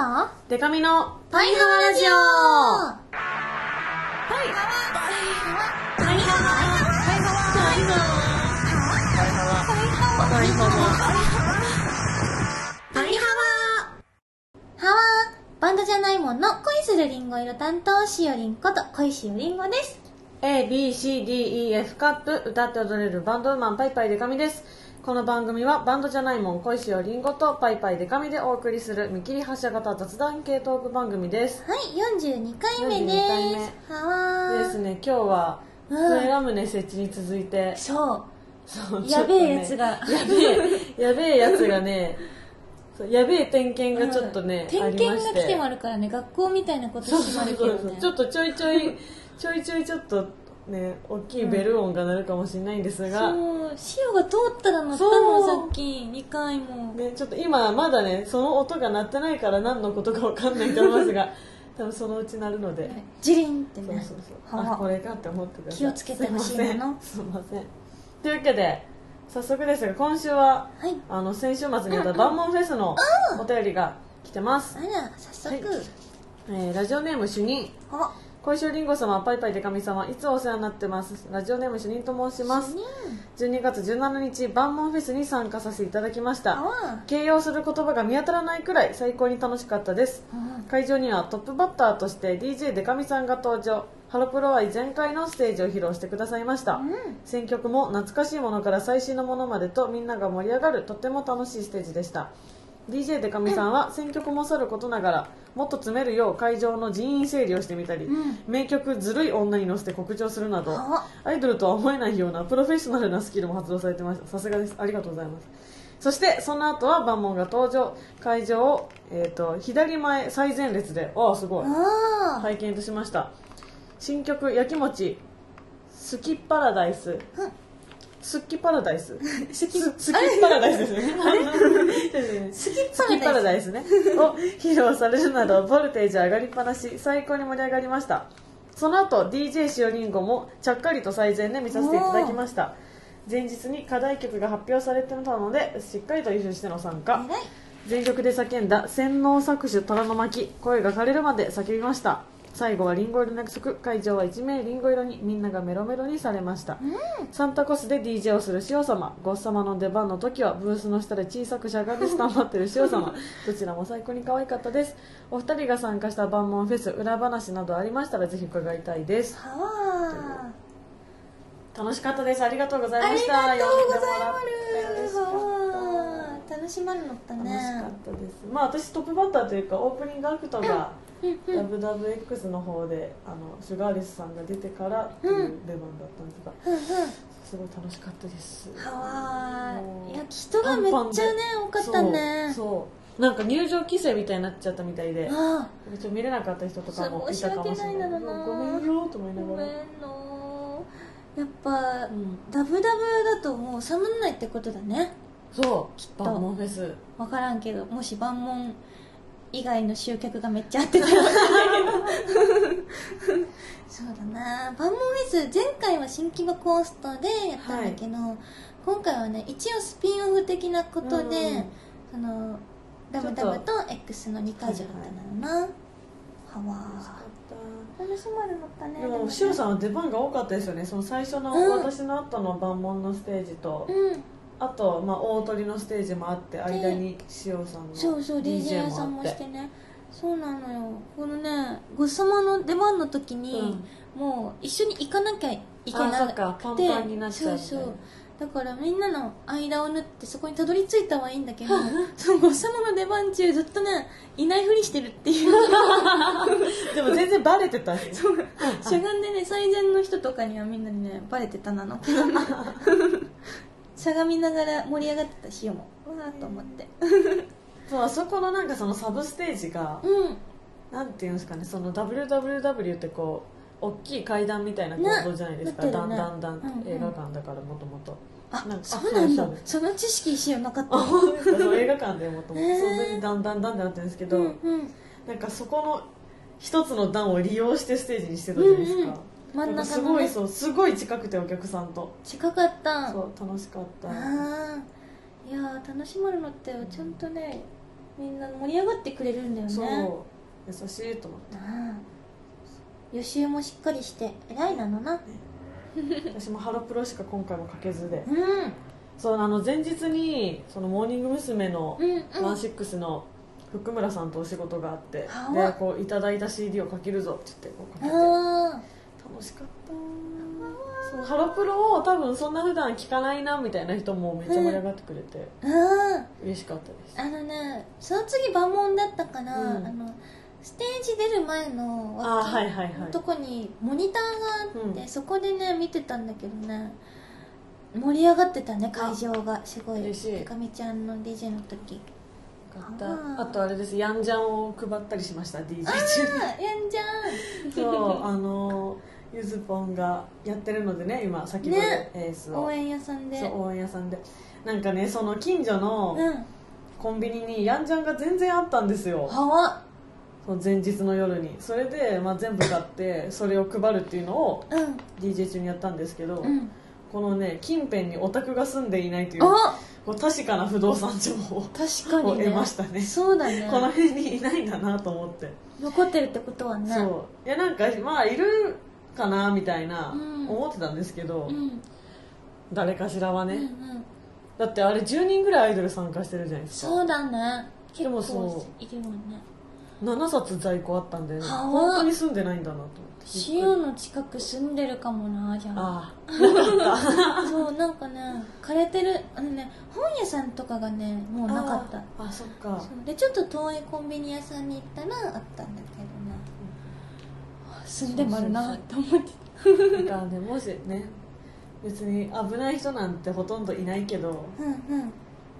と？デカミのパイハワラジオ。パイパイハワ。パイハワ。パイハワ。ハワ。バンドじゃないもんの恋するりんご色担当しおりんこと恋しおりんごです A, B, C, D, E, F カップ歌って踊れるバンドウーマンパイパイデカミですこの番組はバンドじゃないもん恋しおりんごとパイパイデカミでお送りする見切り発車型雑談系トーク番組です。はい42回目で42回目。すハワですね今日はうん。笛ラムネ設置に続いて。そう。そうやべえやつが。ちょっとねやべえやべえやつがねそうやべえ点検がちょっとね、点ありまして検が来てもあるからね学校みたいなことそうしてそうそうそうもあるけどねちょっとちょいちょいちょいちょいちょっとね大きいベル音が鳴るかもしれないんですが、そう。塩が通ったら乗ったそうもんさっき。2回も。ね、ちょっと今まだねその音が鳴ってないから何のことか分かんないと思いますが 多分そのうち鳴るので、ジリンってね。そうそうそう。はあこれかって思ってください。気をつけてほしいもの。すいません。すいません。というわけで早速ですが今週ははい。あの先週末にやった万門フェスのお便りが来てます、あら早速、はい。えーラジオネーム主任。あ小石りんご様パイパイデカミ様いつもお世話になってます。ラジオネーム主任と申します。主任。12月17日万門フェスに参加させていただきました。あ形容する言葉が見当たらないくらい最高に楽しかったです。うん会場にはトップバッターとして DJ デカミさんが登場。ハロプロ愛全開のステージを披露してくださいました、うん。選曲も懐かしいものから最新のものまでとみんなが盛り上がるとても楽しいステージでした DJ デカミさんは選曲もさることながらもっと詰めるよう会場の人員整理をしてみたり、うん。名曲「ずるい女」に乗せて告知をするなどあ。アイドルとは思えないようなプロフェッショナルなスキルも発動されてましたさすがです。ありがとうございます。そしてその後は万門が登場。会場を、えー、と左前最前列でああすごい。拝見としました。新曲「やきもちスキッパラダイス」スッキパラダイス。ス。キスキッパラダイスですね。ス。キパラダイス。ねを披露されるなどボルテージ上がりっぱなし。最高に盛り上がりました。その後 DJ しおりんごもちゃっかりと最前で見させていただきました。前日に課題曲が発表されてたのでしっかりと優勝しての参加。全力で叫んだ洗脳搾取虎の巻。声が枯れるまで叫びました最後はリンゴ色の約束。会場は一面リンゴ色にみんながメロメロにされました、サンタコスで DJ をする塩様。ゴッ様の出番の時はブースの下で小さくしゃがんでスタンバってる塩様。どちらも最高に可愛かったです。お二人が参加した万門フェス裏話などありましたらぜひ伺いたいです。楽しかったです。ありがとうございありました。がとうございます楽しまるのった楽しねかったです。まあ私トップバッターというかオープニングアクトが WWX の方であのシュガーレスさんが出てからっていう出番だったんですが、すごい楽しかったです。はいや人がめっちゃね多かったね。そうなんか入場規制みたいになっちゃったみたいで。ちょあっと見れなかった人とかもいたかもしれない。ごめんよと思いなごめんがら、のやっぱうん、ダブダブだともう寒んな。いってことだねそう。きっと。万門フェス分からんけどもし万門以外の集客がめっちゃ合ってたら。そうだな。万門フェス前回は新規場コーストでやったんだけど、今回はね一応スピンオフ的なことで、うん。そのダブダブと X の2会場だったのな、はわ楽しまるのったね。でもね塩さんは出番が多かったですよね。その最初のうん。私の後の万門のステージと、うんあと、まあ、大鳥のステージもあって間に塩さんのそうそう DJ 屋さんもしてね。そうなのよ。このねごちそうさまの出番の時に、もう一緒に行かなきゃいけなくて。あそうそうそうだからみんなの間を縫ってそこにたどり着いたはいいんだけどそのごちそうさまの出番中ずっとねいないふりしてるっていう。でも全然バレてたし。しゃがんでね最前の人とかにはみんなにねバレてたなの しゃがみながら盛り上がってたしよもわーと思って。そうあそこのなんかそのサブステージがうん。なんていうんですかねその WWW ってこう大きい階段みたいな構造じゃないですか、ね。だんだんだん、うんうん。映画館だからもともと。あなんかそうなんだ。あその知識しよなかった。映画館でもともと。それでだんだんだんってなってるんですけど、うんうん。なんかそこの一つの段を利用してステージにしてたじゃないですか、うんうん真ん中の、ね、すごいそうすごい近くてお客さんと。近かった。そう楽しかった。いやー楽しまるのってちゃんとねみんな盛り上がってくれるんだよね。そう優しいと思って。予習もしっかりして偉いなのな。私もハロプロしか今回もかけずで。うん。そうあの前日にそのモーニング娘。のうんうん。ワンシックスの福村さんとお仕事があって、はでこういただいた CD をかけるぞって言ってこうかけてあ楽しかった。そうハロプロを多分そんな普段聞かないなみたいな人もめっちゃ盛り上がってくれて。ああ嬉しかったです。あのねその次万問だったから、うん。あのステージ出る前のあ脇はいはいはい。のとこにモニターがあって、うん。そこでね見てたんだけどね盛り上がってたね会場が。すごい。嬉しい。かみちゃんの DJ の時。よかっあたー。あとあれです。ヤンジャンを配ったりしました DJ 中ああやんじゃんそうあのゆずぽんがやってるのでね今先ほどね。エースを、応援屋さんで。そう応援屋さんで。なんかねその近所のうん。コンビニにヤンジャンが全然あったんですよ。はわその前日の夜に。それで、まあ、全部買ってそれを配るっていうのをうん。DJ 中にやったんですけど、うん。このね近辺にオタクが住んでいないというあこう確かな不動産情報を確かにね。得ましたね。そうだね。この辺にいないんだなと思って、残ってるってことはねそう。いやなんかまあいるかなみたいなうん。思ってたんですけど、うん。誰かしらはね、うんうん。だってあれ10人ぐらいアイドル参加してるじゃないですか。そうだね。結でも構そいるもんね。7冊在庫あったんで、ね、はあ。本当に住んでないんだなと思って。塩の近く住んでるかもなじゃあ。あ そうなんかね枯れてるあのね本屋さんとかがねもうなかった。あそっか。でちょっと遠いコンビニ屋さんに行ったらあったんだけど住んでもあるなと思ってだからねもしね別に危ない人なんてほとんどいないけどうんうん。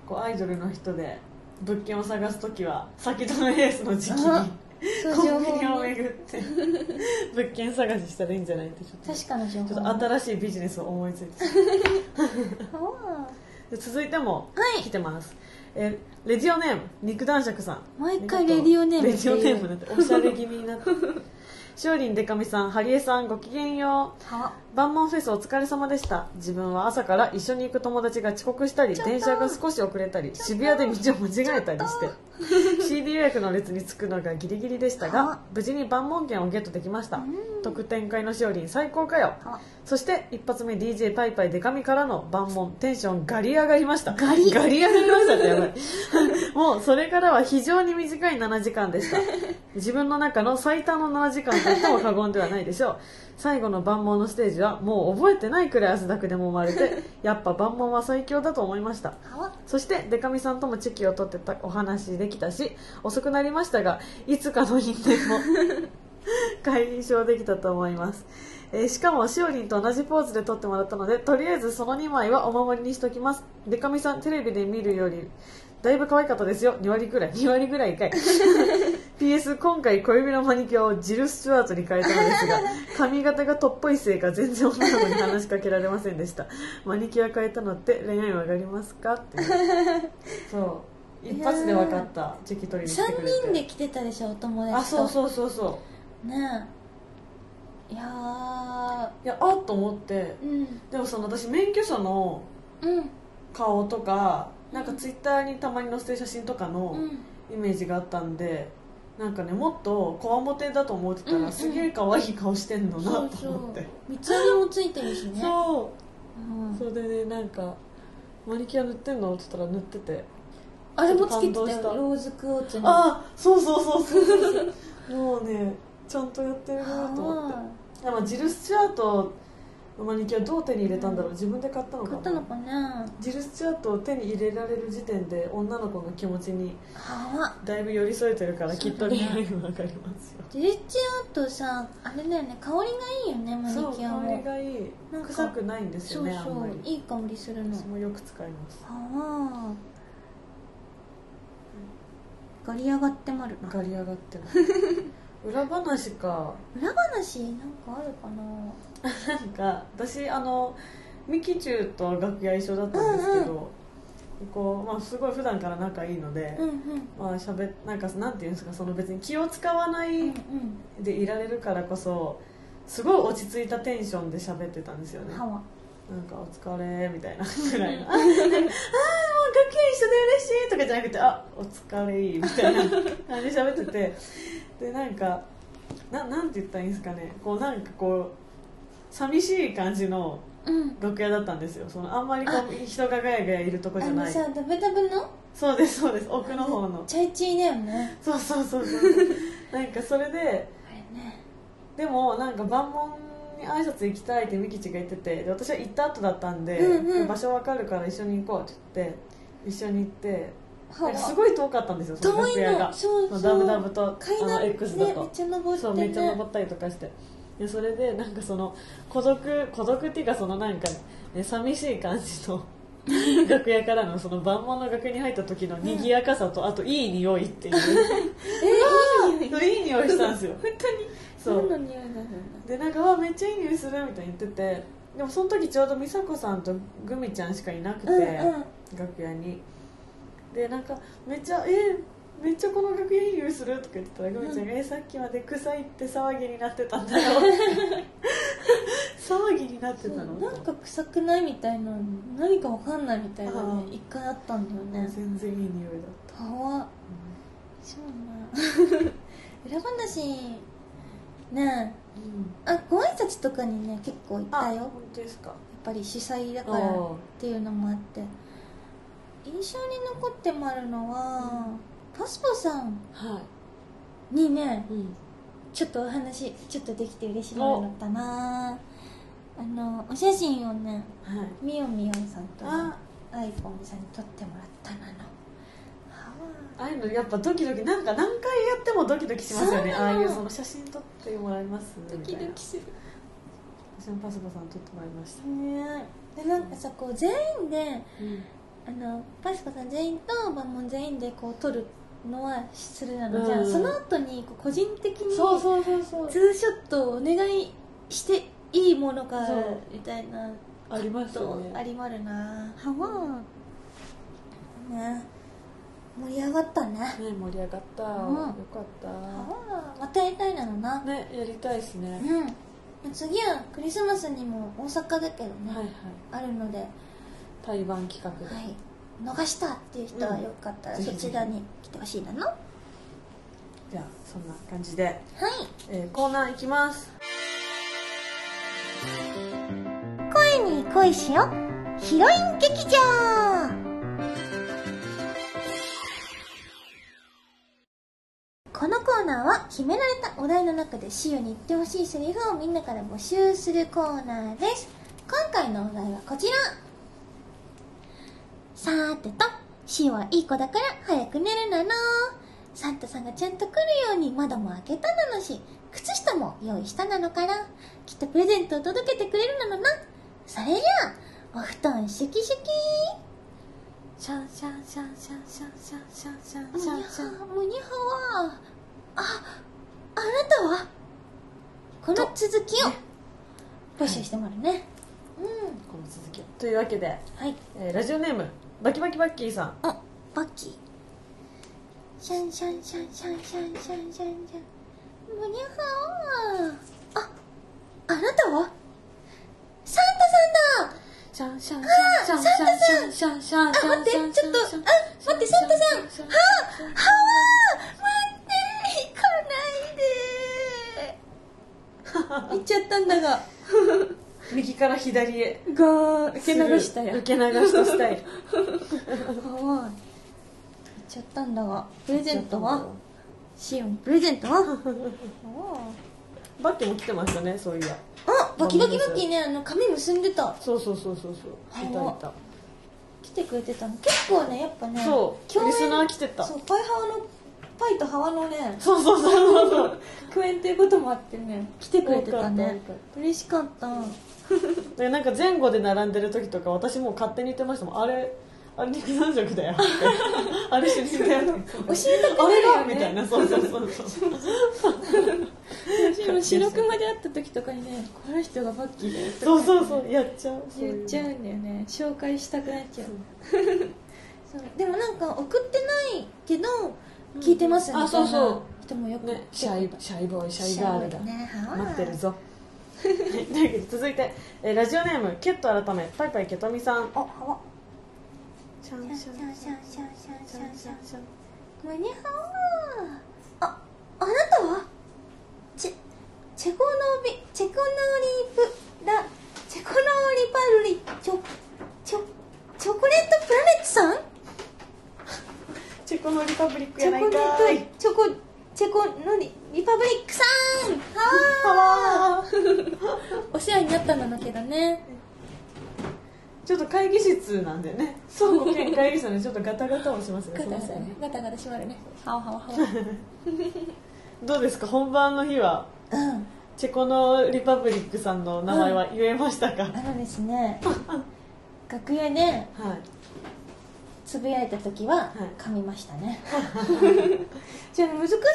こうアイドルの人で物件を探す時は先止めレースの時期あにそうコンビニを巡って物件探ししたらいいんじゃないってちょっと確かな情報ちょっと新しいビジネスを思いついて。続いてもはい。来てます、えレディオネーム肉男爵さん。毎回レディオネームレディオネームなんておしゃれ気味になってしおりんでかみさんはりえさんごきげんよう。は。万門フェスお疲れ様でした。自分は朝から一緒に行く友達が遅刻したり電車が少し遅れたり渋谷で道を間違えたりして CD 予約の列に着くのがギリギリでしたは。が無事に万門券をゲットできました。うん。特典会のしおりん最高かよ。は。そして一発目 DJ パイパイデカミからの万門テンションガリ上がりました。ガリ。ガリ上がりましたってやばい。もうそれからは非常に短い7時間でした。自分の中の最短の7時間と言っても過言ではないでしょう最後の万門のステージはもう覚えてないくらい汗だくでも生まれて やっぱ万門は最強だと思いました。そしてデカミさんともチェキを取ってたお話できたし遅くなりましたがいつかの因縁も 解消できたと思います、えーしかもしおりんと同じポーズで撮ってもらったのでとりあえずその2枚はお守りにしときます。デカミさんテレビで見るよりだいぶ可愛かったですよ。2割ぐらい。2割ぐらいかい。PS 今回小指のマニキュアをジル・スチュワートに変えたのですが 髪型がトップいせいか全然女の子に話しかけられませんでした。マニキュア変えたのって恋愛は上がりますか？って。そう。一発で分かった。チェキ取りに来て3くれて人で来てたでしょお友達と。あそうそうそうそねえ。いやういやあっと思って。ーうん。でもその私免許証のうん。顔とかなんかツイッターにたまに載せてる写真とかのうん。イメージがあったんでなんかねもっとこわもてだと思ってたら、うんうん。すげえ可愛い顔してんのなと思って。三つ編みもついてるしね。そう。うん。それでねなんかマニキュア塗ってんのって言ったら塗ってて。あれもつけてたよローズクォーツにああそうそうそうそう。もうねちゃんとやってるなと思って。あでもジル・スチュアートのマニキュアどう手に入れたんだろう？自分で買ったのか買ったのかな？ジル・スチュアートを手に入れられる時点で女の子の気持ちにだいぶ寄り添えてるからきっと恋愛も上がりますよ。ジェスチャーとさあれだよね。香りがいいよねマニキュア香りもがいい。臭くないんですよそうそういい香りするの。私もよく使います。はあ。ガリ上がってまる。なガリ上がってる 裏話か。裏話なんかあるかな？なんか私あのミキチュウと楽屋一緒だったんですけど、こうまあ、すごい普段から仲いいので、うんうん。まあしゃべなんかなんていうんですかその別に気を使わないうんでいられるからこそすごい落ち着いたテンションで喋ってたんですよね。なんか「お疲れ」みたいなぐらい な「ああもう一緒で嬉しいとかじゃなくてあお疲れみたいな 感じで喋ってて。でなんかななんて言ったらいいんですかね。こうなんかこう寂しい感じのうん。楽屋だったんですよ。そのあんまりこう人がガヤガヤいるとこじゃない。あのさダブダブの？そうですそうです。奥の方の。チャイチーだよね。そうそうそうそう なんかそれであれね。でもなんか万門に挨拶行きたいってみきちが言っててで私は行った後だったんで、うんうん。場所わかるから一緒に行こうって言って一緒に行ってはなんかすごい遠かったんですよその遠い楽屋が。の。そうそう。ダブダブとあの X だと、ねめっちゃ登ってそうねめっちゃ登ったりとかしてでそれでなんかその孤独孤独っていうかそのなんか、ね、寂しい感じの 楽屋からのその万門の楽屋に入った時の賑やかさと、あといい匂いっていう。えいい匂い。いい匂いしたんですよ。本当に。そう。何の匂いなのでなんかわめっちゃいい匂いするみたいに言っててでもその時ちょうど美佐子さんとグミちゃんしかいなくて、うんうん。楽屋に。でなんかめっちゃ「えめっちゃこの楽屋いい匂いする?」とか言ってたらグミちゃん。が「えさっきまで臭いって騒ぎになってたんだよ」騒ぎになってたの？なんか臭くないみたいな何かわかんないみたいなあねー一回あったんだよね。全然いい匂いだった、かわそうな 裏話ね。えあご挨拶とかにね結構行ったよ。本当ですか。ぱり主催だからっおていうのもあって。印象に残ってもあるのは、パスポさんはにねい、うん、ちょっとお話ちょっとできて嬉しいのだったな。あのお写真をねはい。みよみよさんとねあ。アイコンさんに撮ってもらったなの。はあ。あいうのやっぱドキドキなんか何回やってもドキドキしますよね。そうああいうその写真撮ってもらいますみたいな。ドキする。私もパスポさん撮ってもらいました、ねでなんかさこう全員でうん。あのパスコさん全員とバンモン全員でこう撮るのはするなの。じゃん、うん。その後にこう個人的にツーショットをお願いしていいものかみたいなありますよとねありまるな。はわね。盛り上がったね。ね盛り上がった、うん。よかった。またやりたいなのな。ねやりたいですね、うん。次はクリスマスにも大阪だけどね、はいはい。あるので。対バン企画で、はい逃したっていう人はよかったらうんそちらに来てほしいなの、はじゃあそんな感じで、い。えーコーナーいきます。声に恋しよヒロイン劇場。このコーナーは決められたお題の中でシオに言ってほしいセリフをみんなから募集するコーナーです。今回のお題はこちらさーてとシオはいい子だから早く寝るなの。サンタさんがちゃんと来るように窓も開けたなのし。靴下も用意したなのから。きっとプレゼントを届けてくれるなのな。それじゃあお布団シュキシュキ。シャンシャンシャンシャンシャンシャンシャンシャンシャンシャン。はむにゃははああなたは？この続きを。募集してもらうね。うん。この続きを。というわけで、はい。えーラジオネームバキバキバッキーさん。あバッキー。シャンシャンシャンシャンシャンシャンシャンシャンむにゃははああなたは？サンタさんだ。シャンシャンあシャンシャンサンタさんシャンシャンシャンあ待ってシャンちょっとあシャン。待ってサンタさん。シャンシャンはあはわ待って行かないで。行っちゃったんだが。右から左へ。がー受け流したや受け流したスタイル。はわ行っちゃったんだが。プレゼントは？シオンプレゼントは？バッキーも来てましたねそういや。あバキバキバキね。あの髪結んでた。そうそうそうそうそう。いたいた。来てくれてたの。結構ねやっぱねそうリスナー来てた。そうパイハワのパイとハワのねそうそうそうそう。共演っていうこともあってね来てくれてたね。嬉しかった でなんか前後で並んでる時とか私もう勝手に言ってましたもん。あれあれ肉男爵だよ。っ てあれ主人だよって教えてくあれれるよねがみたいな。そうそうそうそう。私も白熊で会った時とかにねこの人がバッキーだよとか。そうそうそう。やっちゃう。言っちゃううんだよね。紹介したくなっちゃう。そう。でもなんか送ってないけど聞いてますみたいなあそうそう。人もよくねシャイシャイボーイシャイガールだね。は待ってるぞ続いて、えーラジオネームケット改めパイパイケトミさん。あはわシャンシャンシャンシャンシャンシャンシャンシャン。マニハワああなたは？チェチェコノビチェコノリプラチェコノリパルリ。チョチョチョコレートプラネットさん？チェコのリパブリックチやないかい。トチョコチェコのリリパブリックさんははわーお世話になったんだけどねちょっと会議室なんでね。倉庫兼会議室なんでちょっとガタガタもしますねガタガタね。ガタガタ閉まるね。はわはわはわどうですか？本番の日はうん。チェコのリパブリックさんの名前は言えましたか、あのですね 楽屋ではい。つぶやいた時ははい。噛みましたね。じゃあ難しくない？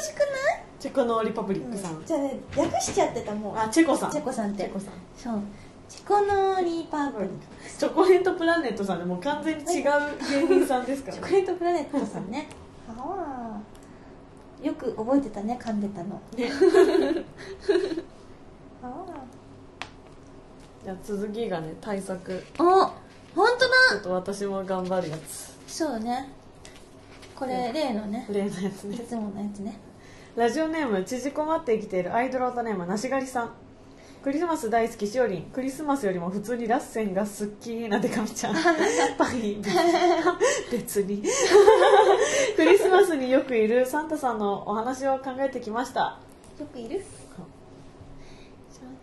チェコのリパブリックさん、じゃあね略しちゃってたもん。あチェコさん。チェコさんって。チェコさん。そうチェコのリパブリック。チョコレートプラネットさんでもう完全に違う芸人さんですからチョコレートプラネットさんね。は あよく覚えてたね噛んでたの。ね。はじゃあ続きがね対策。あお本当ちょだっと私も頑張るやつ。そうね。これ例のね。例のやつね。いつものやつね。ラジオネーム縮こまって生きているアイドルオタネームなしがりさんクリスマス大好きしおりん。クリスマスよりも普通にラッセンが好きなでかみちゃん。パイ。別に。クリスマスによくいるサンタさんのお話を考えてきました。よくいる？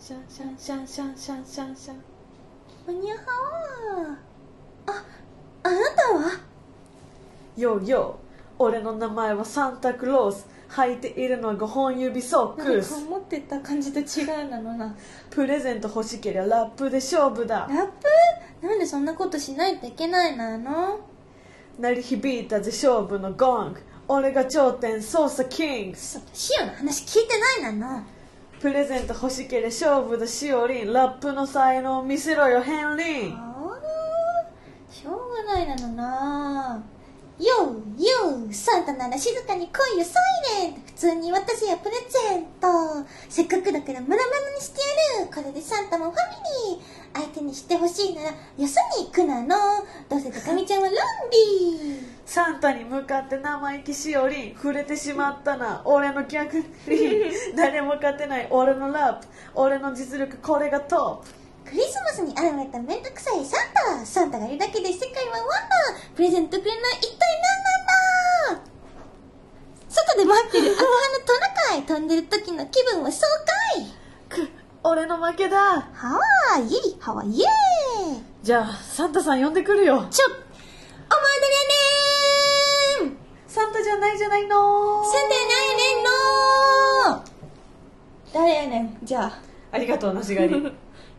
シャンシャンシャンシャンシャンシャンシャンシャン。マニアハワああなたは？ヨーヨー。俺の名前はサンタクロース履いているのは5本指ソックス。思ってた感じと違うなのな。プレゼント欲しけりゃラップで勝負だ。ラップ？なんでそんなことしないといけないのあの？鳴り響いたぜ勝負のゴング。俺が頂点捜査キング。シオの話聞いてないなの。プレゼント欲しけりゃ勝負だしおりん。ラップの才能見せろよヘンリーしょうがないなのなようようサンタなら静かに来いよサイレント普通に渡せよプレゼント。せっかくだからムラムラにしてやるこれでサンタもファミリー相手にしてほしいならよそに行くなの。どうせ高見ちゃんはロンリー。サンタに向かって生意気しおりん触れてしまったな。俺の逆。に 誰も勝てない。俺のラップ俺の実力これがトップクリスマスに現れためんどくさいサンタサンタがいるだけで世界はワンダープレゼントくれない一体何なんだ？外で待ってる赤羽のトナカイ飛んでる時の気分は爽快。く俺の負けだ。ハワイイエイハワイイエーイ。じゃあサンタさん呼んでくるよ。ちょお前誰やねんサンタじゃないじゃないの。サンタやないやねんの誰やねん。じゃあ。ありがとうなしがり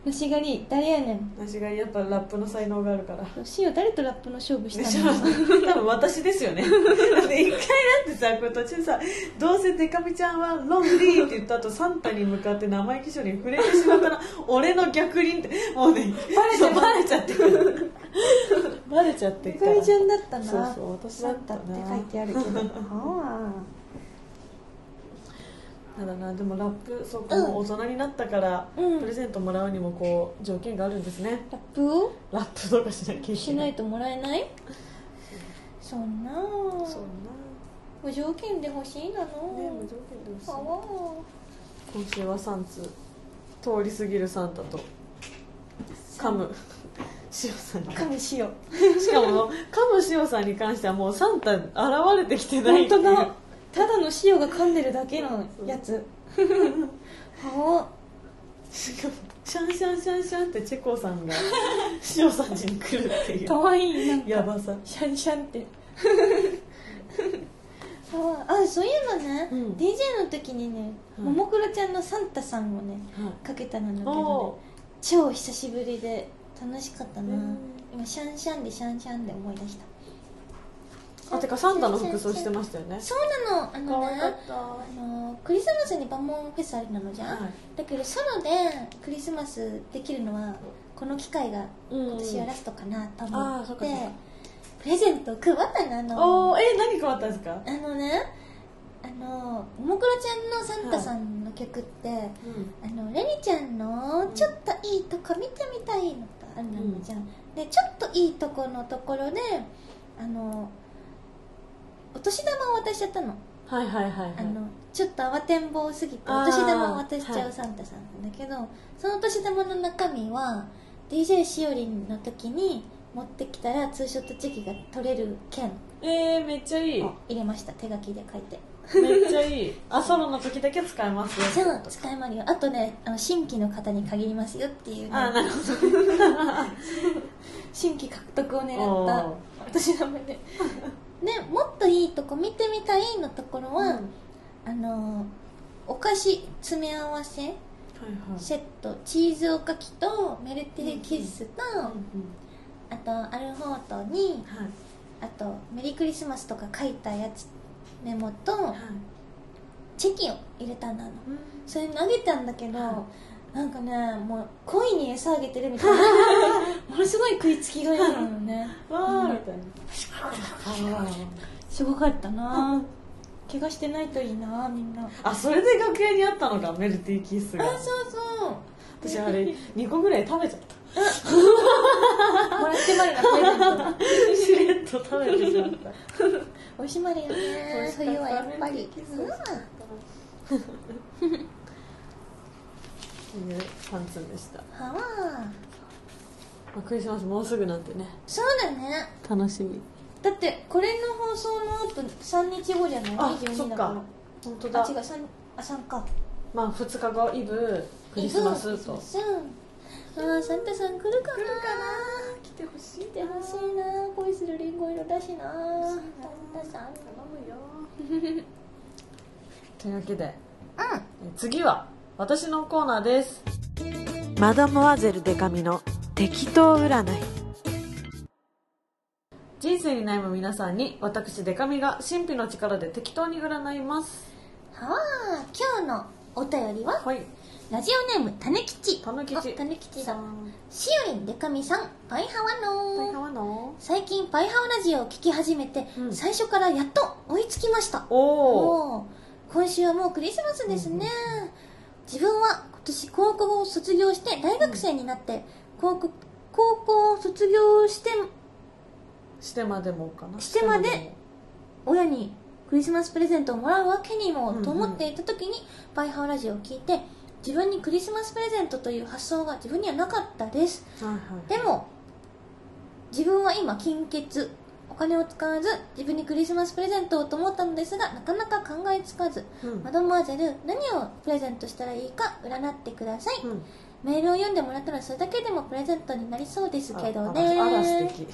のしがり誰やねん。なしがりやっぱラップの才能があるから。しお誰とラップの勝負したの？多 分私ですよね。だって一回だってさこれ途中さどうせデカミちゃんはロンリーって言った後サンタに向かって生意気処理に触れてしまったら 俺の逆輪ってもうねバレてバレちゃって。るバレちゃってるから。高見ちゃんだったな。そうそう私だったな。って書いてあるけど。はただなでもラップそうこの大人になったから、うん。プレゼントもらうにもこう条件があるんですね。ラップを？ラップとかしなきゃいけない。しないともらえない？そんな。そう無条件で欲しいなの。なね無条件で欲しい。今週は3通通り過ぎるサンタと。噛む塩さんに。かもしよしかも噛む塩さんに関してはもうサンタ現れてきてないっていう。本当だただの塩が噛んでるだけのやつ。はしかもシャンシャンシャンシャンってチェコさんが塩さん家に来るっていう。かわいいなんか。やばさ。シャンシャンって。ああそういうのね、うん。DJ の時にね、うんももクロちゃんのサンタさんをねはい。かけたのだけどおね超久しぶりで楽しかったな、うん。今シャンシャンでシャンシャンで思い出したあてかサンタの服装してましたよね。そうなの。あのねた。あのクリスマスにバモンフェスありなのじゃん、はい。だけどソロでクリスマスできるのはこの機会がうん。今年はラストかなとあ思って、ーそっかそっか。プレゼントを配ったの。あのおおえ何変わったんですか？あのねあのももクロちゃんのサンタさんの曲って、うん。あのレニちゃんのちょっといいとこ見てみたいのとあるのじゃん、でちょっといいとこのところであのお年玉を渡しちゃったの。はいはいはいはい。あのちょっと慌てんぼうすぎてお年玉を渡しちゃはいうサンタさんなんだけど、そのお年玉の中身は DJ しおりんの時に持ってきたらツーショットチェキが取れる券。えー、めっちゃいい。を入れました。手書きで書いて。めっちゃいい。あソロの時だけ使えますよ。そう使いまるよ。あとねあの新規の方に限りますよっていう、ね、あなるほ 新規獲得を狙どったお年玉ででもっといいとこ見てみたいのところは、うん。あのお菓子詰め合わせはいはい。セットチーズおかきとメルティーキッスと、あとアルフォートにはい。あとメリークリスマスとか書いたやつメモとはい。チェキを入れたんだの。うん。それ投げたんだけど、はなんかねもう恋に餌あげてるみたいな。ものすごい食いつきがいいのよね。わーみたいな。すごかったな。怪我してないといいなみんな。ああそれで楽屋にあったのかメルティーキッスが。そうそう。私あれ2個ぐらい食べちゃった。もらってまるなプレゼントしれっと食べてしまった。美味しまるよね。冬はやっぱり。っていうパンツンでした、はわまあ、クリスマスもうすぐなんてね。そうだね。楽しみ。だってこれの放送の後3日後じゃない？あ22そっだか本当だ。あ違う3あ3か。まあ2日後イブクリスマスと。う。んあーサンタさん来るかな？来てほしい来てほしいな。恋するリンゴ色だしな。サンタさん頼むよ。というわけでうえ次は私のコーナーです。マダムワゼルデカミの適当占い。人生に悩む皆さんに私デカミが神秘の力で適当に占います。んはあ今日のお便りは？はい。ラジオネームたねきちたぬきちあたねきちだん。しおりんでかみさんパイハワ大の最近パイハワラジオを聞き始めて、うん。最初からやっと追いつきました。おお今週はもうクリスマスですね、自分は今年高校を卒業して大学生になって、高校高校を卒業してしてまでもかな？してまで親にクリスマスプレゼントをもらうわけにもと思っていた時に、パイハワラジオを聞いて自分にクリスマスプレゼントという発想が自分にはなかったです。もはいはい。でも自分は今金欠お金を使わず自分にクリスマスプレゼントをと思ったのですがなかなか考えつかずうん。マドモアゼル何をプレゼントしたらいいか占ってください、うん。メールを読んでもらったらそれだけでもプレゼントになりそうですけどあねあらあら素敵。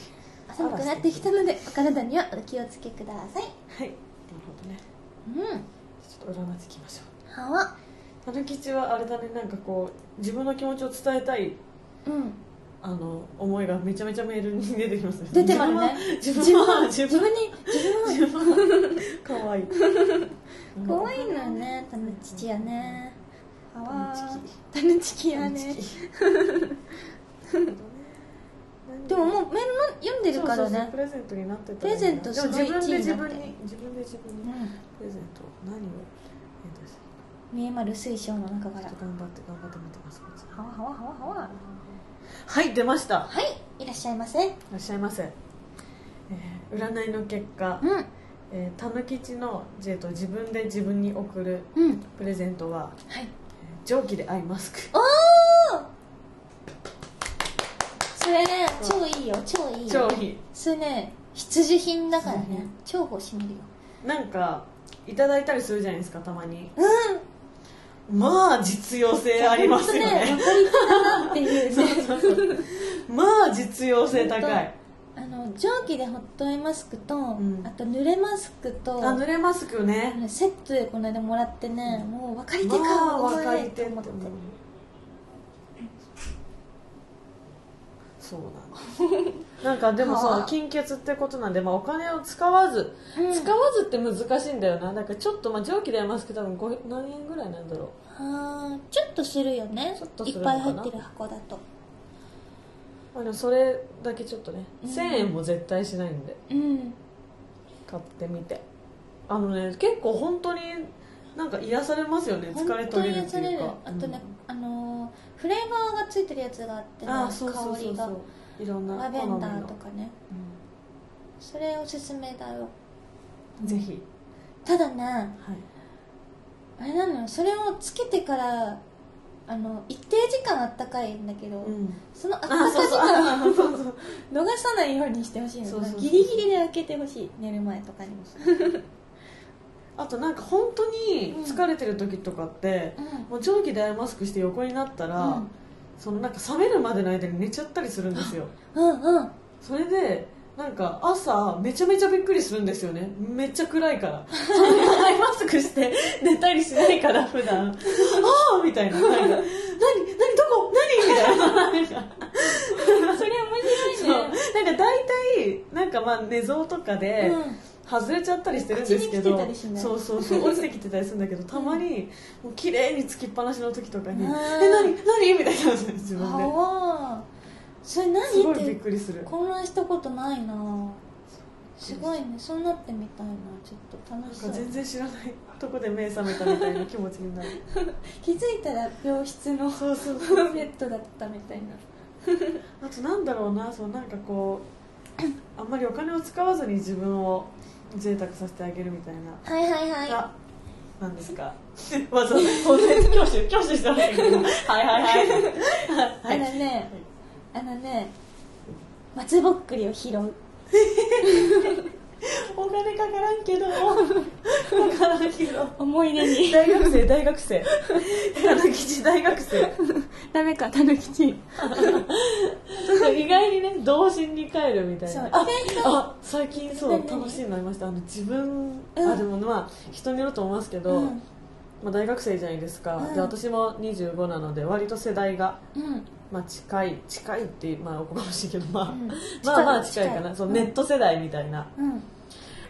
寒くなってきたのでお体にはお気をつけください。はい。なるほどね。うん。ちょっと占っていきましょう。はわたぬきちはあれだねなんかこう自分の気持ちを伝えたい。うんあの思いがめちゃめちゃメールに出てきますね。出てますね。自分は自分に自分は可愛い。可愛いのよね。タヌチキやね。タヌチキ。やねでももうメールの読んでるからね。プレゼントになってたプレゼントすごい自分で自1位になって。分に自分で自分にうん。プレゼント何をえっと見えまる水晶の中から。頑張って頑張って見てますはわはわはわはわはい出ました。はいいらっしゃいませ。いらっしゃいませ、えー占いの結果、うん。えー、たぬきちの、えーと自分で自分に送るうん。プレゼントははい。えー蒸気でアイマスク。おおそれね超いいよ超いいよ。超いい。それね必需品だからね。必需品超欲しみるよ。なんかいただいたりするじゃないですかたまに。うんまあ実用性ありますよね。ほんと分かり手だなっていうね。まあ実用性高い。あの蒸気でホットアイマスクと、ん。あと濡れマスクとあ濡れマスクあねのセットでこの間もらってね、もう分かり手か、まあお分かり手ってと思ってそうなんだ なんかでもはあ。さ金欠ってことなんで、まあ、お金を使わず、うん。使わずって難しいんだよな。だからちょっとまあ蒸気でアイマスク多分5何円ぐらいなんだろあーちょっとするよね。ちょっとすいっぱい入ってる箱だと。うあでもそれだけちょっとね、うん。1000円も絶対しないんで。うん。買ってみて。あのね結構本当になんか癒されますよね疲れ取れるっていうか。あとね、あのーフレーバーがついてるやつがあってねあーそうそうそう香りが。そういろんなラベンダーとかね。それおすすめだよ。ぜひ。ただねはい。あれなのよ。それをつけてからあの一定時間あったかいんだけど、うん。そのあったかあそうそう時間あ そうそう逃さないようにしてほしいのギリギリで開けてほしい。寝る前とかにも あとなんか本当に疲れてる時とかって、もう定規でアイマスクして横になったら、うん。そのなんか冷めるまでの間に寝ちゃったりするんですよ。うんうん。それでなんか朝めちゃめちゃびっくりするんですよね。めっちゃ暗いから。それでアイマスクして寝たりしないから普段。ああみたいな。なんか何何どこ？何？みたいな。それ面そう白いね。なんか大体なんかまあ寝相とかで、うん外れちゃったりしてるんですけどそうそうそう落ちてきてたりするんだけどたまにもう綺麗につきっぱなしの時とかに「うんえ何何?」みたいにな自分で。それ何すごいびっくりする。混乱したことないな。すごいね。そうなってみたいな。ちょっと楽しそう。全然知らないとこで目覚めたみたいな気持ちになる。気づいたら病室のそうそうそう。ベッドだったみたいな。あとなんだろうなそうなんかこうあんまりお金を使わずに自分を贅沢させてあげるみたいな。はいはいはい。あなんですか。まず本当教師教師してましたけど。はいはいはい。あのねあのね松ぼっくりを拾う お金かからんけど。かからんけど思い出に。大学生大学生。たぬきち大学生。ダメかたぬきち。意外にね童心に帰るみたいな。ああ最近そう楽しいのありました。あの自分、うん。あでもまあ人によると思いますけど、うんまあ、大学生じゃないですか、うん。で私も25なので割と世代が、うん。まあ、近い近いってまあおこがましいけど、まあうん。まあまあ近いかな。そうネット世代みたいな。うん。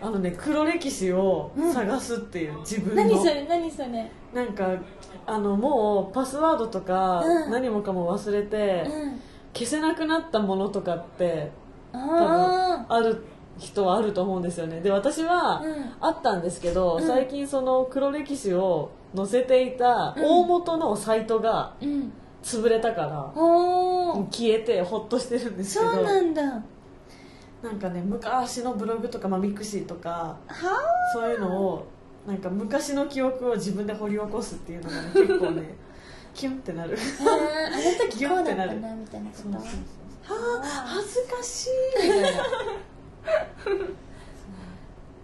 あのね黒歴史を探すっていう、自分の。何それ何それ。なんかあのもうパスワードとかうん。何もかも忘れて、うん。消せなくなったものとかって多分あある人はあると思うんですよね。で私は、うん。あったんですけど、うん。最近その黒歴史を載せていたうん。大元のサイトが潰れたから、消えてホッとしてるんですけど。そうなんだ。はなんかね昔のブログとか、まあ、 mixi とかあ。そういうのをなんか昔の記憶を自分で掘り起こすっていうのがね結構ね キュンってなる。えー。あの時こうだったギュンってなみたいなこと。はあ。恥ずかしいみたいな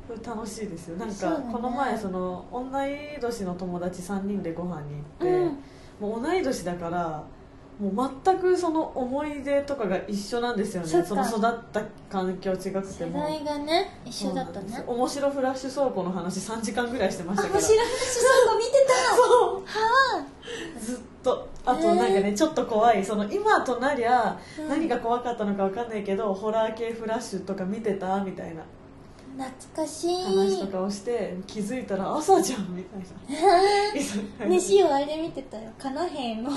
これ楽しいですよ。なんかこの前その同い年の友達3人でご飯に行って、うん。もう同い年だからもう全くその思い出とかが一緒なんですよね。その育った環境違くて世も代がね一緒だったね。面白フラッシュ倉庫の話3時間ぐらいしてまあした面白い話そうか見てた。そう。はずっと。あとなんかね、ちょっと怖い。その今となりゃうん。何が怖かったのか分かんないけど、ホラー系フラッシュとか見てた？みたいな。あ懐かしい。話とかをして気づいたら朝じゃんみたいな。ねしおあれで見てたよ。カナヘンの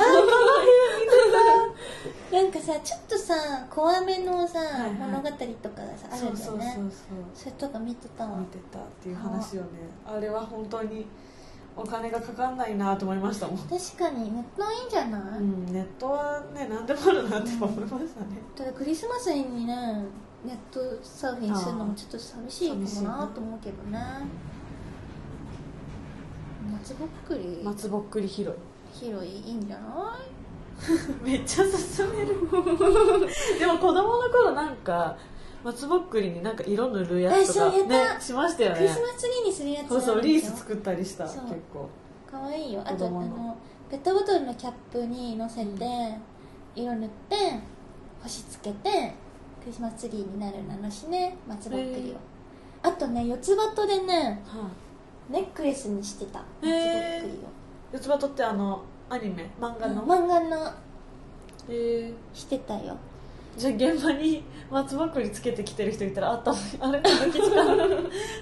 なんかさちょっとさ怖めのさ、いはい。物語とかがさあるそうそうそうんだよねそう。それとか見てた？わ見てたっていう話をね。あれは本当にお金がかかんないなと思いましたもん、確かにネットはいいんじゃない、うん、ネットはね何でもあるなって思いましたね、ただクリスマスにねネットサーフィンするのもちょっと寂しいかもなと思うけどね。松ぼっくり。松ぼっくり拾い。広い？いいんじゃない？めっちゃ進める。でも子供の頃なんか松ぼっくりになんか色塗るやつとかねしましたよね。クリスマスツリーにするやつそうそうリース作ったりした。結構かわいいよ。あとあの。のペットボトルのキャップに乗せて、色塗って星つけてクリスマスツリーになるなのしね松ぼっくりを、あとね四つ葉とでねはネックレスにしてた。松ぼっくりを。い四つ葉とってあのアニメ？漫画の、漫画の。へえしてたよ。じゃあ現場に松ぼっくりつけてきてる人いたらあったあれたぬきちかな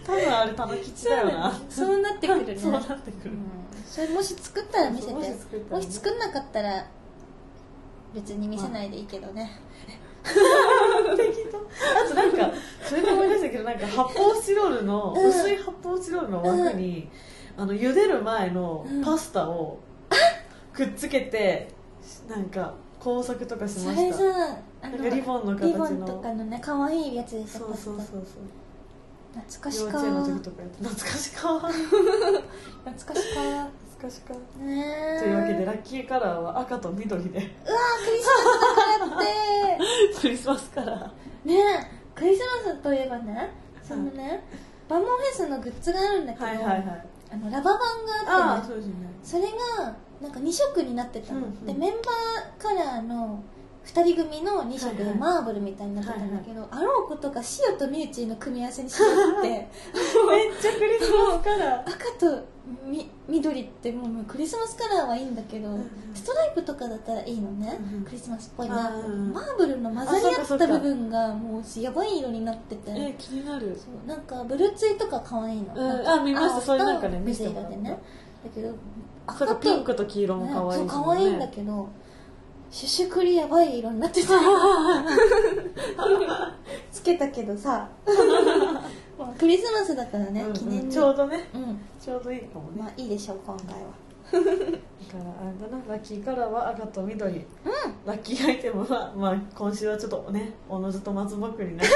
多分あれたぬきちだよな。そうなってくるね。そうなってくる、うん。それもし作ったら見せて。もし作ね。もし作んなかったら別に見せないでいいけどね、適 当 あとなんかそれで思い出したけどなんか発泡スチロールの、うん。薄い発泡スチロールの枠に、あの茹でる前のうん。パスタをくっつけてなんか子工作とかしそました。れさあなんかリボンの形の。リボンとかのね可愛いやつでしょそうそうそうそう。タ。懐かしか。幼稚園の時とかやって懐かしか。懐かしか。懐かしか。ねえ。というわけでラッキーカラーは赤と緑で。うわークリスマスだからって。クリスマスカラーねえクリスマスといえばねそのねバンモンフェスのグッズがあるんだけど、はいはいはい。あのラバ版があってねね。それがなんか2色になってたの、うんうん。でメンバーカラーの2人組の2色ではいはい。マーブルみたいになってたんだけど、あろうことかシオとミューチーの組み合わせにしちゃって。めっちゃクリスマスカラー。赤とみ緑ってもうクリスマスカラーはいいんだけど、んうん。ストライプとかだったらいいのね、うんうん。クリスマスっぽい。な、うんマーブルの混ざり合った部分がもうやばい色になってて。え気になる。そう。なんかブルーツイとか可愛いの、うん。あ見ました。そういうなんかね見水せてもらった。色でね。だけどそうかピンクと黄色もね可愛いそう可愛いんだけどシュシュクリやばい色になってて つけたけどさ。まあクリスマスだからね、うんうん記念に。ちょうどね。うん。ちょうどいいかもね。まあいいでしょう今回は。だからあれだなラッキーカラーは赤と緑、ラッキーアイテムは、まあ、今週はちょっとねおのずと松ぼっくりになって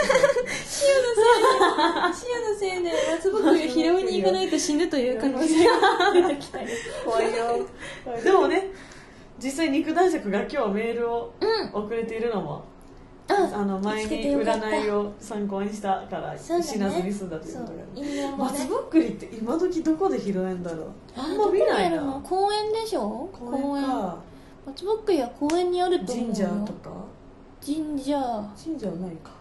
シアのせいで松ぼっくりを拾いに行かないと死ぬという可能性が出てきたり。怖いよ。でもね実際肉男爵が今日メールをうん。送れているのも、ああの前に占いを参考にしたから死なずに済んだということがね。松ぼっくりって今時どこで拾えんだろう。あんま見ないな。公園でしょ？公園か。松ぼっくりは公園にあると思うよ。神社とか？神社。神社はないか。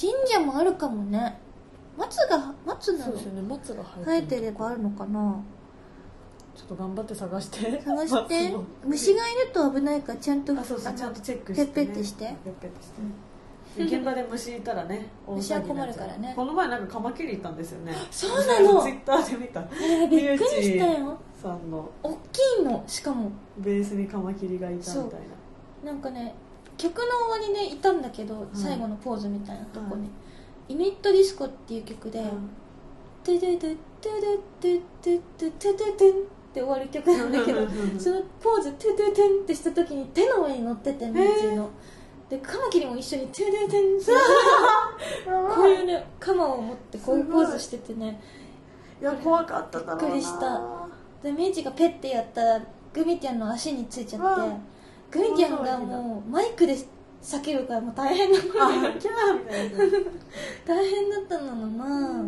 神社もあるかもね。松が松なの。そうですよね。松が生生ええてる。てればあるのかなちょっと頑張って探して。探して。虫がいると危ないからちゃんとあそうそうちゃんとチェックペして、ね、ッペってして。ペッペってして、現場で虫いたらね大虫は困るからね。この前なんかカマキリ行ったんですよね。そうなの。ツイッターで見た。えーびっくりしたよ。さんの。大きいのしかも。ベースにカマキリがいたみたいな。なんかね曲の終わりでいたんだけど、最後のポーズみたいなとこに、イヌイットディスコっていう曲で、トゥドゥドゥトゥドゥトゥトゥトゥトゥトゥって終わる曲なんだけどそのポーズトゥトゥトゥンってした時に手の上に乗っててミーチー。のでカマキリも一緒にトゥトゥトゥンってこういうねカマを持ってこういうポーズしててね。いや怖かっただろうな。びっくりした。でミーチがペッてやったらグミティアンの足についちゃってグミティアンがもうマイクで叫ぶからもう大変な 大変だったのな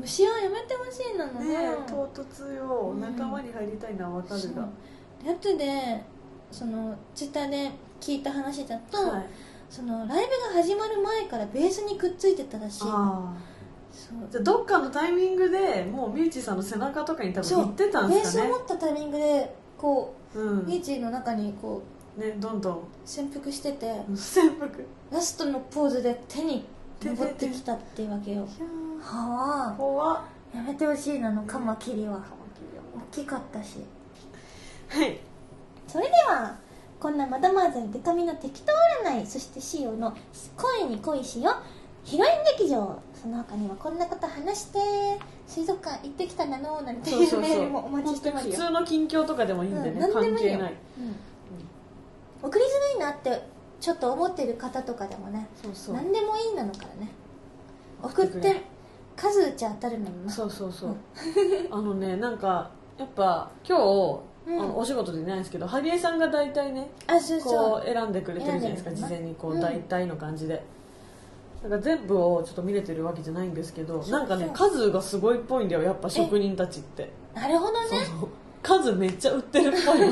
虫はやめてほしいなのね唐突よ。うん仲間に入りたいのはわかるが。で後でそのツイッターで聞いた話だと、はい。そのライブが始まる前からベースにくっついてたらしい。じゃあどっかのタイミングでもうミューチさんの背中とかに多分行ってたんベースをですかね持ったタイミングでこうん。うミーチーの中にこうねどんどん。潜伏してて潜伏。ラストのポーズで手に登ってきたっていうわけよ。はあ。やめてほしいなあのカマキリは。大きかったし。はい。それではこんなまだまだデカミの適当占いそしてシオの恋に恋しよヒロイン劇場。その他にはこんなこと話して水族館行ってきたなのなんていうメールもお待ちしてますよ。普通の近況とかでもいいんでね、うん何でもい送りづらいなってちょっと思ってる方とかでもねそうそう。何でもいいなのからね。送って数打ち当たるのになそうそうそう。あのねなんかやっぱ今日、うん。あのお仕事でいないんですけどハリエさんが大体ねあそうそこうう選んでくれてるじゃないですか事前にこううん。大体の感じで、だから全部をちょっと見れてるわけじゃないんですけどなんかね数がすごいっぽいんだよやっぱ職人たちって。なるほどね数めっちゃ売ってるっぽいの。あ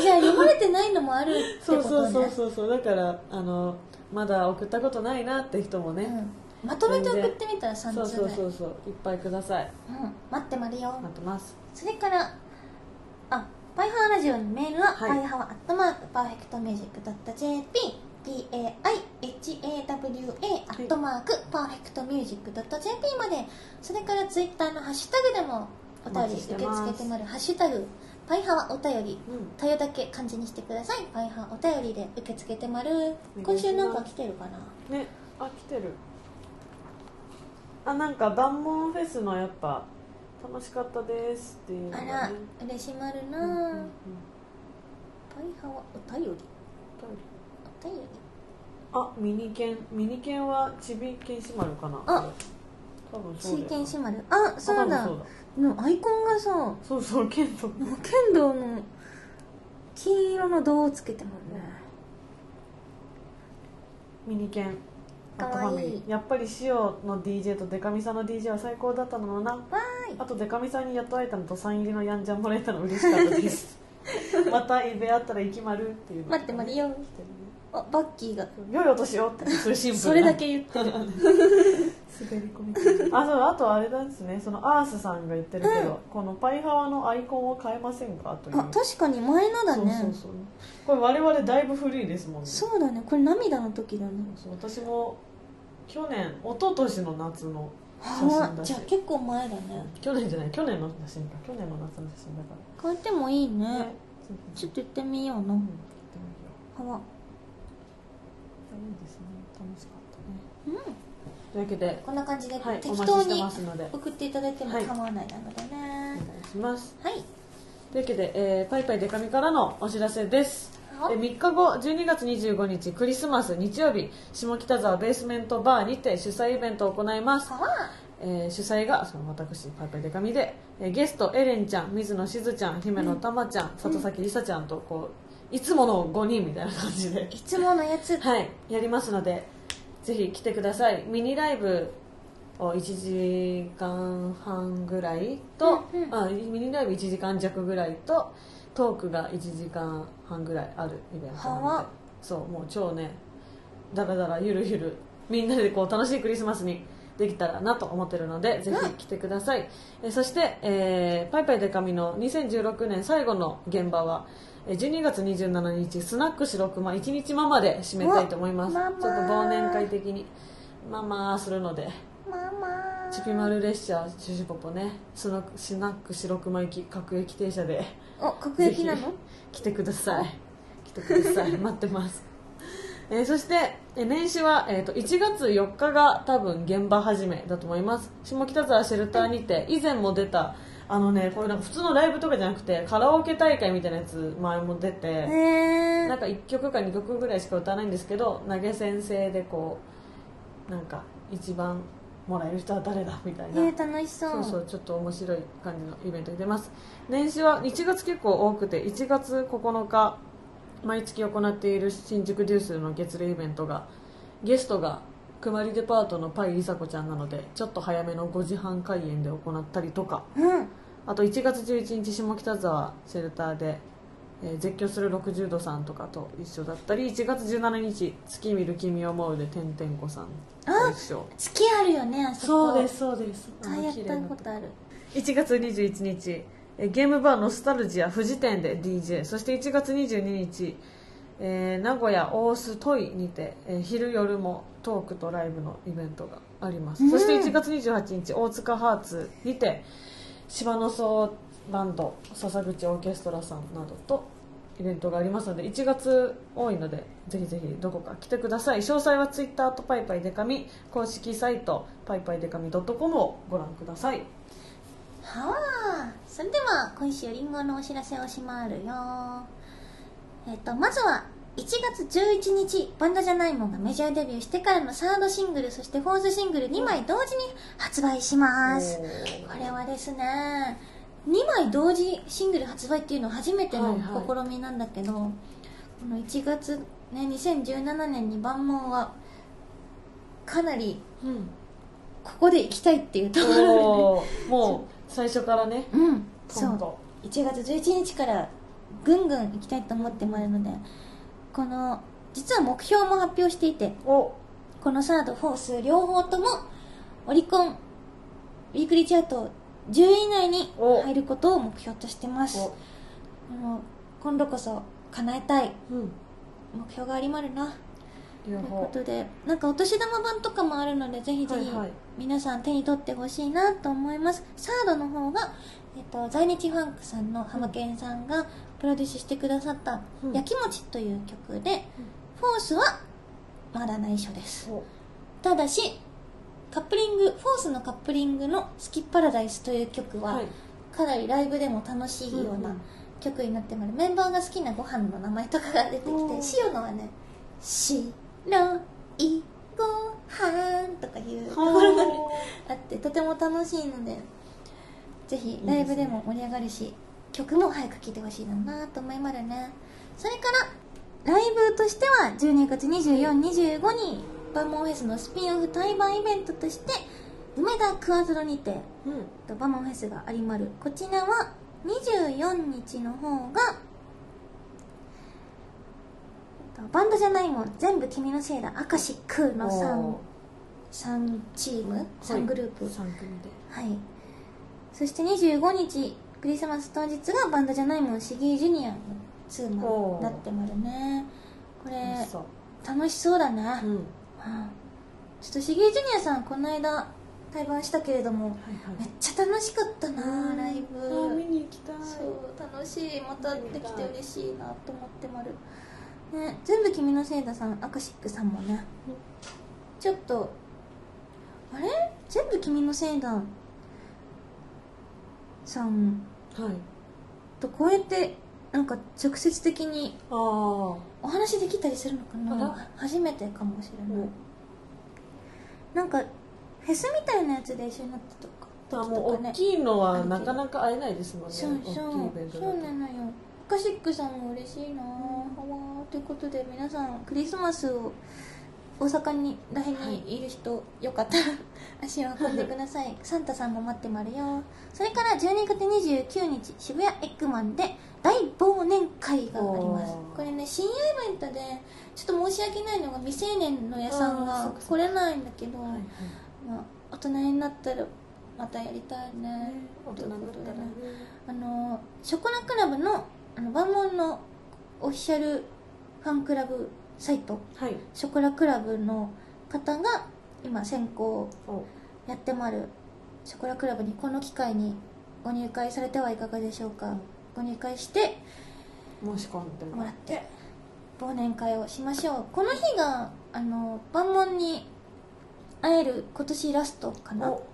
じゃあ読まれてないのもあるってことね。そうそうそうそう。そうだからあのまだ送ったことないなって人もね、うん、まとめて送ってみたら3通ぐらいそうそうそうそう。いっぱいください。うん、待ってまるよ。待ってます。それからあぱいはわラジオのメールは、はい。パイハワアットマークパーフェクトミュージックドット JP PAIHAWA アットマークパーフェクトミュージックドット JP まで。それからツイッターのハッシュタグでもお便り受け付けてまるハッシュタグパイハワお便り。うん。たよだけ漢字にしてください。パイハワお便りで受け付けてまる。お願いします。今週なんか来てるかな？ね。あ来てる。あなんかダンモンフェスのやっぱ楽しかったですっていうのがあらね嬉しまるな、うんうんうん。パイハワお便り？お便り。あミニケンミニケンはちびけんしまるかな？あ多分そうだよシーケンシマルあそうだ。そうだのアイコンがさもそうそう剣とう剣道の金色の胴をつけてますね。ミニケンかわいい。やっぱり塩の DJ とデカミさんの DJ は最高だったのな。わーい。あとデカミさんにやっと会えたのとサイン入りのヤンジャンもらえたの嬉しかったです。またイベあったら行きまるっていうの。待ってマリオ来てるねあバッキーが。良いお年をってそれシンプルな。それだけ言ってる滑り込み。あそうあとあれですね。そのアースさんが言ってるけど、このパイハワのアイコンを変えませんか？という。あ確かに前のだね。そうそうそう。これ我々だいぶ古いですもんね。そうだね。これ涙の時だね。そう私も去年一昨年の夏の写あ真だしじゃあ結構前だね。去年じゃない。去年の写真か。去年の夏の写真だか変えてもいいね。らね。ちょっと行ってみような。うん。やってみよはわういいですね。楽しかったね。うんというわけでこんな感じではいお適当に待ちしてますので。お送っていただいてもはい。構わないなので願ねいします。はい。というわけで、えーパイパイデカミからのお知らせです。はい。え3日後12月25日クリスマス日曜日下北沢ベースメントバーにて主催イベントを行います。えー主催がその私パイパイデカミで、えーゲストエレンちゃん水野しずちゃん姫野たまちゃん、里崎りさちゃんとこういつもの5人みたいな感じで。いつものやつ。はいやりますのでぜひ来てください。ミニライブを1時間半ぐらいと、うんうん。あミニライブ1時間弱ぐらいとトークが1時間半ぐらいあるイベントなそうもう超ねだらだらゆるゆるみんなでこう楽しいクリスマスにできたらなと思ってるのでぜひ来てください、えそして、えーパイパイデカミの2016年最後の現場はえー12月27日スナック白熊1日ママで締めたいと思います。ちょっと忘年会的に。ママするので。ママ。チピマル列車シュシュポポね。スナスナック白熊行き各駅停車で。お国益なの？来てください。来てください。待ってます、えーそして、えー年始は、えー、と1月4日が多分現場始めだと思います。下北沢シェルターにて以前も出たあのねこれなんか普通のライブとかじゃなくてカラオケ大会みたいなやつ前も出て、なんか1曲か2曲ぐらいしか歌わないんですけど投げ先生でこうなんか一番もらえる人は誰だみたいな、えー、楽しそう。そうそうちょっと面白い感じのイベントに出ます。年始は1月結構多くて1月9日毎月行っている新宿デュースの月例イベントがゲストがくまりデパートのパイりさこちゃんなのでちょっと早めの5時半開演で行ったりとか。うんあと1月11日下北沢シェルターで、えー絶叫する60度さんとかと一緒だったり1月17日「月見る君を思う」でてんてんこさんと一緒。月あるよねあそこ。そうですそうです。一回やったことある。1月21日えーゲームバーノスタルジア富士店で DJ そして1月22日、えー名古屋大須トイにて、えー昼夜もトークとライブのイベントがあります、うん。そして1月28日大塚ハーツにて芝の荘バンド笹口オーケストラさんなどとイベントがありますので1月多いのでぜひぜひどこか来てください。詳細はツイッターとパイパイデカミ公式サイトパイパイデカミ .com をご覧ください。はあ。それでは今週リンゴのお知らせをしまるよ。えっ、とまずは1月11日バンドじゃないもんがメジャーデビューしてからのサードシングルそしてフォースシングル2枚同時に発売します。これはですね2枚同時シングル発売っていうのは初めてのはいはい。試みなんだけど、この1月ね2017年に万門はかなりうん。ここで行きたいっていうところで。もう最初からね。うん。そうトンと1月11日からぐんぐん行きたいと思ってもらうのでこの実は目標も発表していてお。このサードフォース両方ともオリコンウィークリーチャート10位以内にお。入ることを目標としてます。今度こそ叶えたいうん。目標がありまるな。ということでなんかお年玉版とかもあるのでぜひぜひはいはい。皆さん手に取ってほしいなと思いますサードの方が、えっと、在日ファンクさんの浜健さんがプロデュースしてくださったうん「やきもち」という曲で、フォースはまだ内緒です。おただしカップリングフォースのカップリングの「スキッパラダイス」という曲は、はい。かなりライブでも楽しいような曲になってもらうメンバーが好きなご飯の名前とかが出てきて塩のはね「白いご飯とかいうところがねあってとても楽しいのでぜひライブでも盛り上がるし曲も早く聴いてほしいなと思いますね。それからライブとしては12月2425にバンモンフェスのスピンオフ対バンイベントとして梅田クアズロにてうん。とバンモンフェスがありまる。こちらは24日の方がとバンドじゃないもん。全部君のせいだ。アカシックの 3, お3チーム？3グループ。3組で。はい。そして25日クリスマス当日がバンドじゃないもんシギージュニアのツーマンになってまるね。これ楽しそう。だね、うん。うん。ちょっとシギージュニアさんこの間対バンしたけれどもはいめっちゃ楽しかったなはいライブ。あー見に行きたい。そう楽しい。またできて嬉しいなと思ってまる。ね全部君のせいださんアカシックさんもね。ちょっとあれ？全部君のせいださんはい。とこうやってなんか直接的にああお話できたりするのかあな初めてかもしれない。うんなんかフェスみたいなやつで一緒になったとかだからもう大きいのはなかなか会えないですもんね。そうそう。そうなのよ。アカシックさんも嬉しいなぁ、はわーということで皆さんクリスマスを大阪にらへんにいる人、よかったら 足を運んでください。サンタさんも待ってまるよ。それから12月29日渋谷エッグマンで大忘年会があります。これね深夜イベントでちょっと申し訳ないのが未成年の屋さんが来れないんだけど、はいはい。まあ、大人になったらまたやりたいね大人になったらね。あのショコラクラブのあの万門のオフィシャルファンクラブサイトはい。ショコラクラブの方が今先行お。やってまる。ショコラクラブにこの機会にご入会されてはいかがでしょうか。ご入会して申し込んでもらって。忘年会をしましょう。この日があの万門に会える今年ラストかな。お。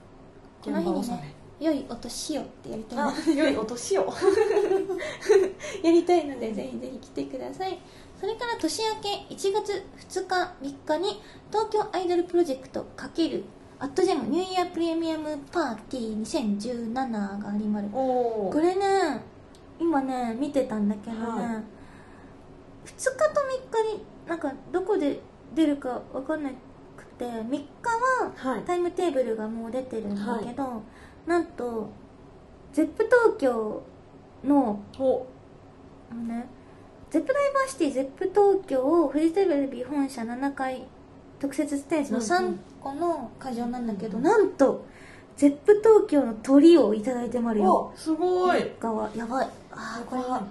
この日にね良いお年をってやりたい良いお年を。やりたいのでぜひぜひ来てくださいそれから年明け1月2日3日に東京アイドルプロジェクト×アットジェムニューイヤープレミアムパーティー2017がありまる。これね今ね見てたんだけどね、はい。2日と3日になんかどこで出るか分かんなくて3日ははい。タイムテーブルがもう出てるんだけど、なんと ZEP 東京のおあのね ZEP ダイバーシティ ZEP 東京フジテレビ本社7階特設ステージのうんう3ん個の会場なんだけど、うん。なんと ZEP 東京の鳥をいただいてもらうよ。おすごい。側やばい。あーこれは。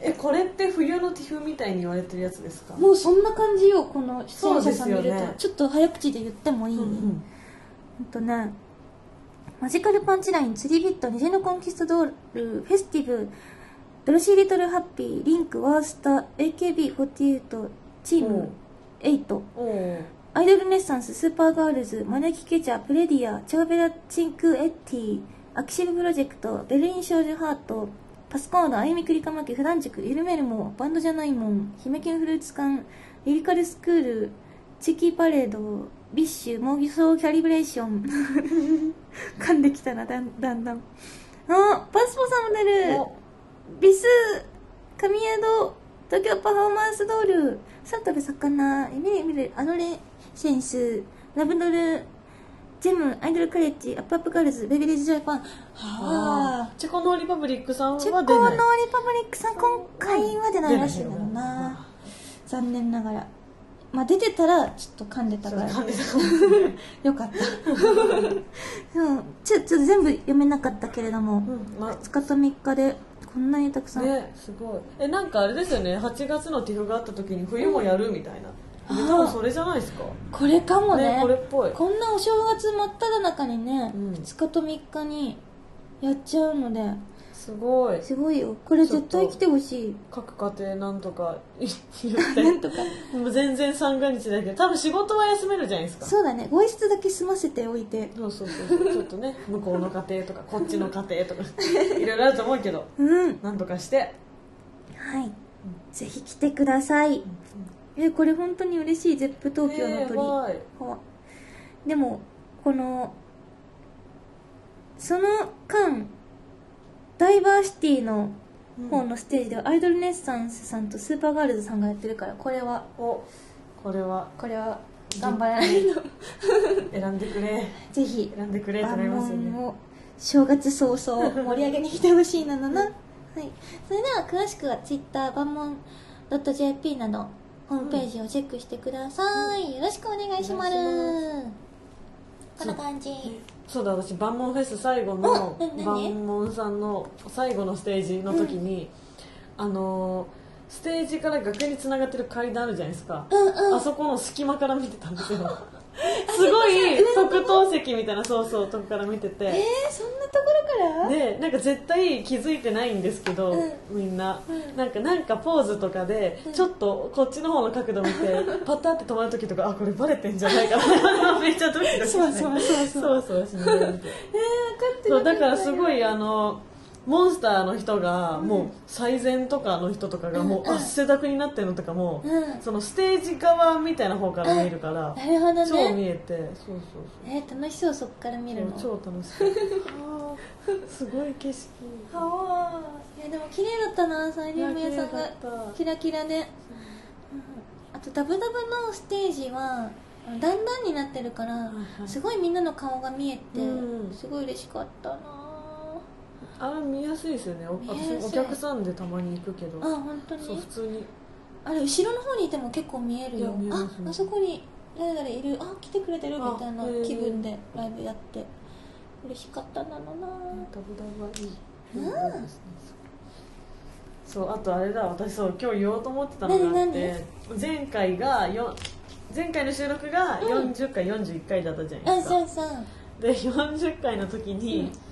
えこれって冬のティフみたいに言われてるやつですか？もうそんな感じよこの出演者さん見ると、ね。ちょっと早口で言ってもいい、うんうん。ほんとねマジカルパンチライン、釣りビット、虹のコンキスタドール、フェスティブ、ドロシー・リトル・ハッピー、リンク、ワースタ、AKB48、チーム8、おおアイドルネッサンス、スーパーガールズ、まねきケチャ、プレディア、チャオ ベッラ チンクエッティ、アキシブプロジェクト、ベルリン少女ハート、パスコード、あゆみくりかまき、風男塾、ゆるめるも、バンドじゃないもん、ひめキュンフルーツ缶、リリカルスクール、チキパレード、ビッシュ、モーギソーキャリブレーション。噛んできたな、だんだんだん。あ、パスポさんも出る。おビス、神宿、東京パフォーマンスドール、サンタベ魚、エミリミル、アノレセンス、ラブドル、ジェム、アイドルカレッジ、アップアップガールズ、ベビーレージジャパン。はあ。チェコノーリパブリックさんはチェ出ないコのリパブリックさん、今回は出ないらしいんだろう出な。残念ながら。まあ出てたら、ちょっと噛んでたから。よかった。うん、ちょ、ちょっと全部読めなかったけれども、うんま2日と3日でこんなにたくさん。ねすごい。えなんかあれですよね。8月のティフがあった時に冬もやるみたいな、うんで多分それじゃないですか？これかもね。ねこれっぽい。こんなお正月真っ只中にね、うん。2日と3日にやっちゃうのですごい。すごいよ。これ絶対来てほしい。各家庭なんとか 言って。なんとか。もう全然三が日だけど多分仕事は休めるじゃないですか。そうだね。ご一室だけ済ませておいて。そうそうそうそう。ちょっとね 向こうの家庭とかこっちの家庭とか いろいろあると思うけどうん。なんとかして。はい。ぜひ来てください。えこれ本当に嬉しい。ZEP 東京の鳥、でもこのその間ダイバーシティの方のステージではアイドルネッサンスさんとスーパーガールズさんがやってるからこれはおこれは。これは頑張らない。と 選んでくれ。ぜひ選んでくれってな万りますよね。正月早々盛り上げに来てほしいなのな、はい、それでは詳しくは Twitter 万問 .jp などホームページをチェックしてください、よろしくお願いします。こんな感じそうだ私万問フェス最後の万問さんの最後のステージの時に、あのーステージから楽屋につながってる階段あるじゃないですか、うんうん。あそこの隙間から見てたんですよ すごい特等席みたいなそうそうとこから見てて、えー、そんなところから？でなんか絶対気づいてないんですけど、うん。みんな、うん。なんかなんかポーズとかで、うん。ちょっとこっちの方の角度見て パタって止まる時とかあこれバレてんじゃないかな。めっちゃドキドキしてそうそうそうそう。そうそうしながら見て。えー、分かってそうるだからすごいあのモンスターの人がもう最前とかの人とかがもううん。汗だくになってるのとかも、うん。そのステージ側みたいな方から見えるから、なるほど超見ねえてそうそうえー、楽しそうそっから見るの。そう超楽しかったすごい景色。はあ。いやでも綺麗だったなサイリウム屋さんが。キラキラで、うん。あとダブダブのステージはあの段々になってるから、いはい。すごいみんなの顔が見えて、うん。すごい嬉しかったなあれ見やすいですよね。私お客さんでたまに行くけど。あ本当そうに普通に。あれ後ろの方にいても結構見えるよ。いや見えああそこに誰々いる。あ来てくれてる。みたいな気分でライブやって。嬉しかったんだろうなダブダブはいい。うん。そうあとあれだ。私そう今日言おうと思ってたのがあっ何て前回がよ前回の収録が40回、41回だったじゃないあですか。そうそう。で40回の時に、じゃあ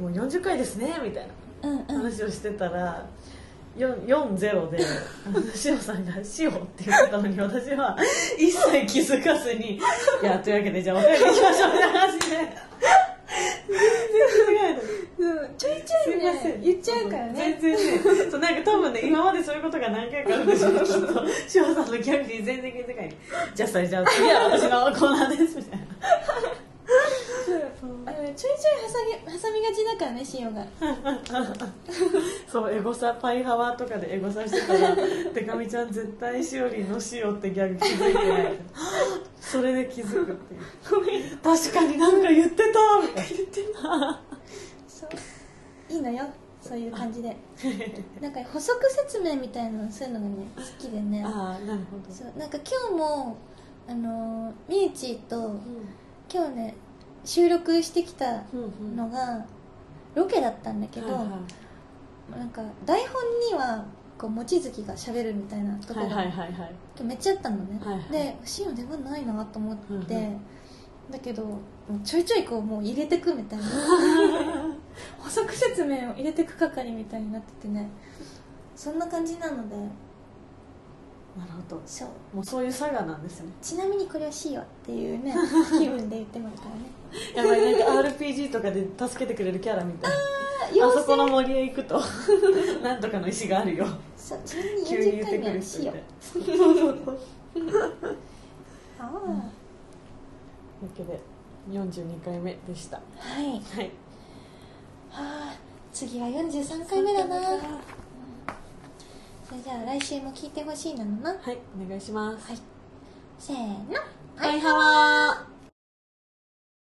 もう40回ですねみたいなうんうん。話をしてたら、4 40であの塩さんが「塩」って言ってたのに私は一切気づかずに「いやというわけでじゃあお便り行きましょう」みたいな話で。全然違うのうんちょいちょいね言っちゃうからね。全然ね。そうなんか多分ね今までそういうことが何回かあるんでしょうねきっと塩さんのギャグに全然気づかない。じゃあそれじゃあ次は私のコーナーですみたいなあのちょいちょい挟からね塩が。そうエゴサパイハワーとかでエゴサしてたら「てかみちゃん絶対しおりんの塩ってギャグ気づいてない」それで気づくっていう。確かになんか言ってた。みたいな言ってたそう。いいのよ。そういう感じで。なんか補足説明みたいなのそういうのがね好きでね。ああなるほど。そう。なんか今日もあのーみゆちとうん。今日ね収録してきたうんうん。のがロケだったんだけど、はいなんか台本にはこう望月がしゃべるみたいなところがはいはいはいはい。めっちゃあったのね、はいはい。でシオン出番ないなと思って、うんうん。だけどちょいちょいこうもう入れてくみたいな。補足説明を入れてく係みたいになっててね。そんな感じなので。なるほど。そう。もうそういう差がなんですね。ちなみにこれをしようっていうね 気分で言ってますからねやばいなんか RPG とかで助けてくれるキャラみたいあそこの森へ行くと なんとかの石があるよ。そうちなみに急に40回言ってく目はしよる人いてうああ、だ けで42回目でした。はい。はい。はあ次は43回目だな。はそれじゃあ来週も聞いてほしいなのな。はいお願いします。せーの。バイハワー